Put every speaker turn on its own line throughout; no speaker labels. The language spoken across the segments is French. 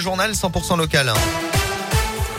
Journal 100% local.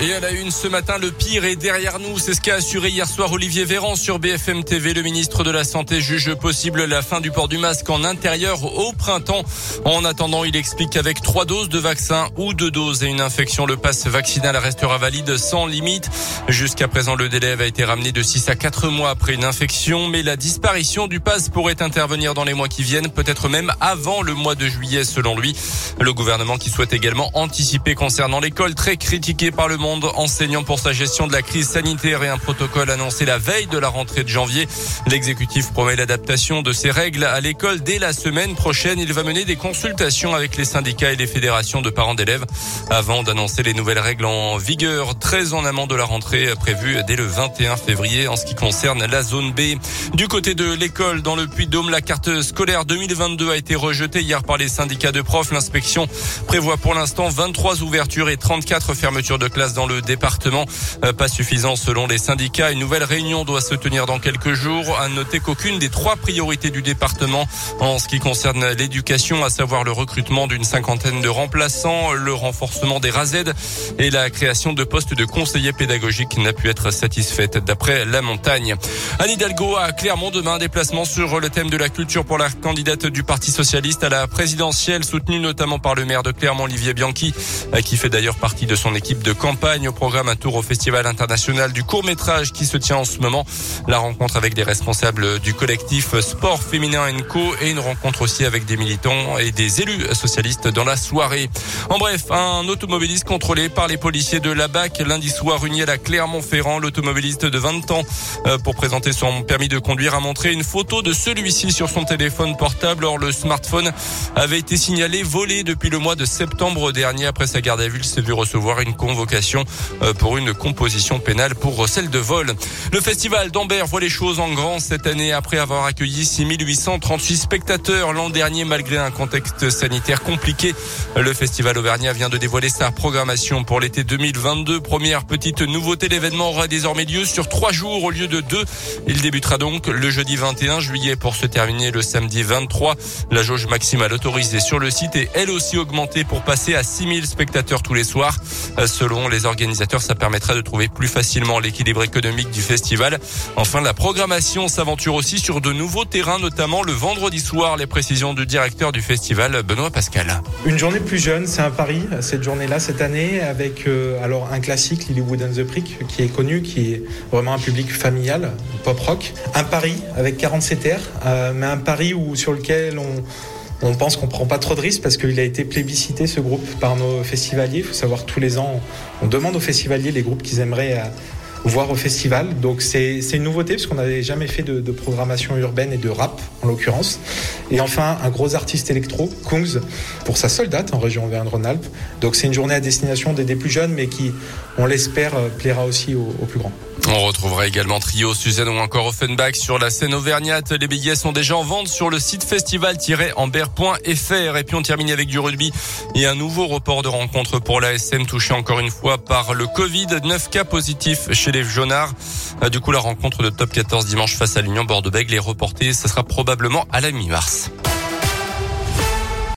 Et à la une ce matin, le pire est derrière nous. C'est ce qu'a assuré hier soir Olivier Véran sur BFM TV. Le ministre de la Santé juge possible la fin du port du masque en intérieur au printemps. En attendant, il explique qu'avec trois doses de vaccin ou deux doses et une infection, le passe vaccinal restera valide sans limite. Jusqu'à présent, le délai a été ramené de 6 à 4 mois après une infection, mais la disparition du passe pourrait intervenir dans les mois qui viennent, peut-être même avant le mois de juillet selon lui. Le gouvernement qui souhaite également anticiper concernant l'école très critiquée par le monde enseignant pour sa gestion de la crise sanitaire et un protocole annoncé la veille de la rentrée de janvier. L'exécutif promet l'adaptation de ces règles à l'école dès la semaine prochaine. Il va mener des consultations avec les syndicats et les fédérations de parents d'élèves avant d'annoncer les nouvelles règles en vigueur très en amont de la rentrée prévue dès le 21 février en ce qui concerne la zone B. Du côté de l'école, dans le Puy-de-Dôme, la carte scolaire 2022 a été rejetée hier par les syndicats de profs. L'inspection prévoit pour l'instant 23 ouvertures et 34 fermetures de classes dans le département. Euh, pas suffisant selon les syndicats. Une nouvelle réunion doit se tenir dans quelques jours. À noter qu'aucune des trois priorités du département en ce qui concerne l'éducation, à savoir le recrutement d'une cinquantaine de remplaçants, le renforcement des RASED et la création de postes de conseillers pédagogiques n'a pu être satisfaite d'après la montagne. Anne Hidalgo a clairement demain déplacement sur le thème de la culture pour la candidate du Parti socialiste à la présidentielle, soutenue notamment par le maire de Clermont, Olivier Bianchi, qui fait d'ailleurs partie de son équipe de campagne au programme un tour au Festival international du court métrage qui se tient en ce moment. La rencontre avec des responsables du collectif Sport Féminin Co et une rencontre aussi avec des militants et des élus socialistes dans la soirée. En bref, un automobiliste contrôlé par les policiers de la BAC lundi soir uni à Clermont-Ferrand. L'automobiliste de 20 ans euh, pour présenter son permis de conduire a montré une photo de celui-ci sur son téléphone portable. Or, le smartphone avait été signalé volé depuis le mois de septembre dernier. Après sa garde à vue, il s'est vu recevoir une convocation euh, pour une composition pénale pour celle de vol. Le festival d'Ambert voit les choses en grand cette année après avoir accueilli 6838 spectateurs l'an dernier malgré un contexte sanitaire compliqué. Le festival auvergnat vient de dévoiler sa programmation pour l'été 2022. Première petite nouveauté, l'événement aura désormais lieu sur trois jours au lieu de deux. Il débutera donc le jeudi 21 juillet pour se terminer le samedi 23. La jauge maximale autorisée sur le site est elle aussi augmentée pour passer à 6000 spectateurs tous les soirs. Selon les organisateurs, ça permettra de trouver plus facilement l'équilibre économique du festival. Enfin, la programmation s'aventure aussi sur de nouveaux terrains, notamment le vendredi soir. Les précisions du directeur du festival, Benoît Pascal.
Une journée plus jeune, c'est un pari, cette journée-là, cette année, avec euh, alors un classique, Lilywood and the Prick, qui est connu, qui est vraiment un public familial, pop rock. Un pari avec 47 airs, euh, mais un pari où, sur lequel on on pense qu'on prend pas trop de risques parce qu'il a été plébiscité ce groupe par nos festivaliers. Il faut savoir tous les ans, on demande aux festivaliers les groupes qu'ils aimeraient euh, voir au festival. Donc c'est une nouveauté parce qu'on n'avait jamais fait de, programmation urbaine et de rap en l'occurrence. Et enfin un gros artiste électro, Kungs, pour sa seule date en région Auvergne-Rhône-Alpes. Donc c'est une journée à destination des, plus jeunes mais qui, on l'espère, euh, plaira aussi aux, plus grands.
On retrouvera également Trio, Suzanne ou encore Offenbach sur la scène auvergnate. Les billets sont déjà en vente sur le site festival-amber.fr. Et puis on termine avec du rugby et un nouveau report de rencontre pour l'ASM touché encore une fois par le Covid. 9 cas positifs chez les jaunards. Euh, du coup, la rencontre de top 14 dimanche face à l'Union Bordeaux-Bègles est reportée. Ça sera probablement à la mi-mars.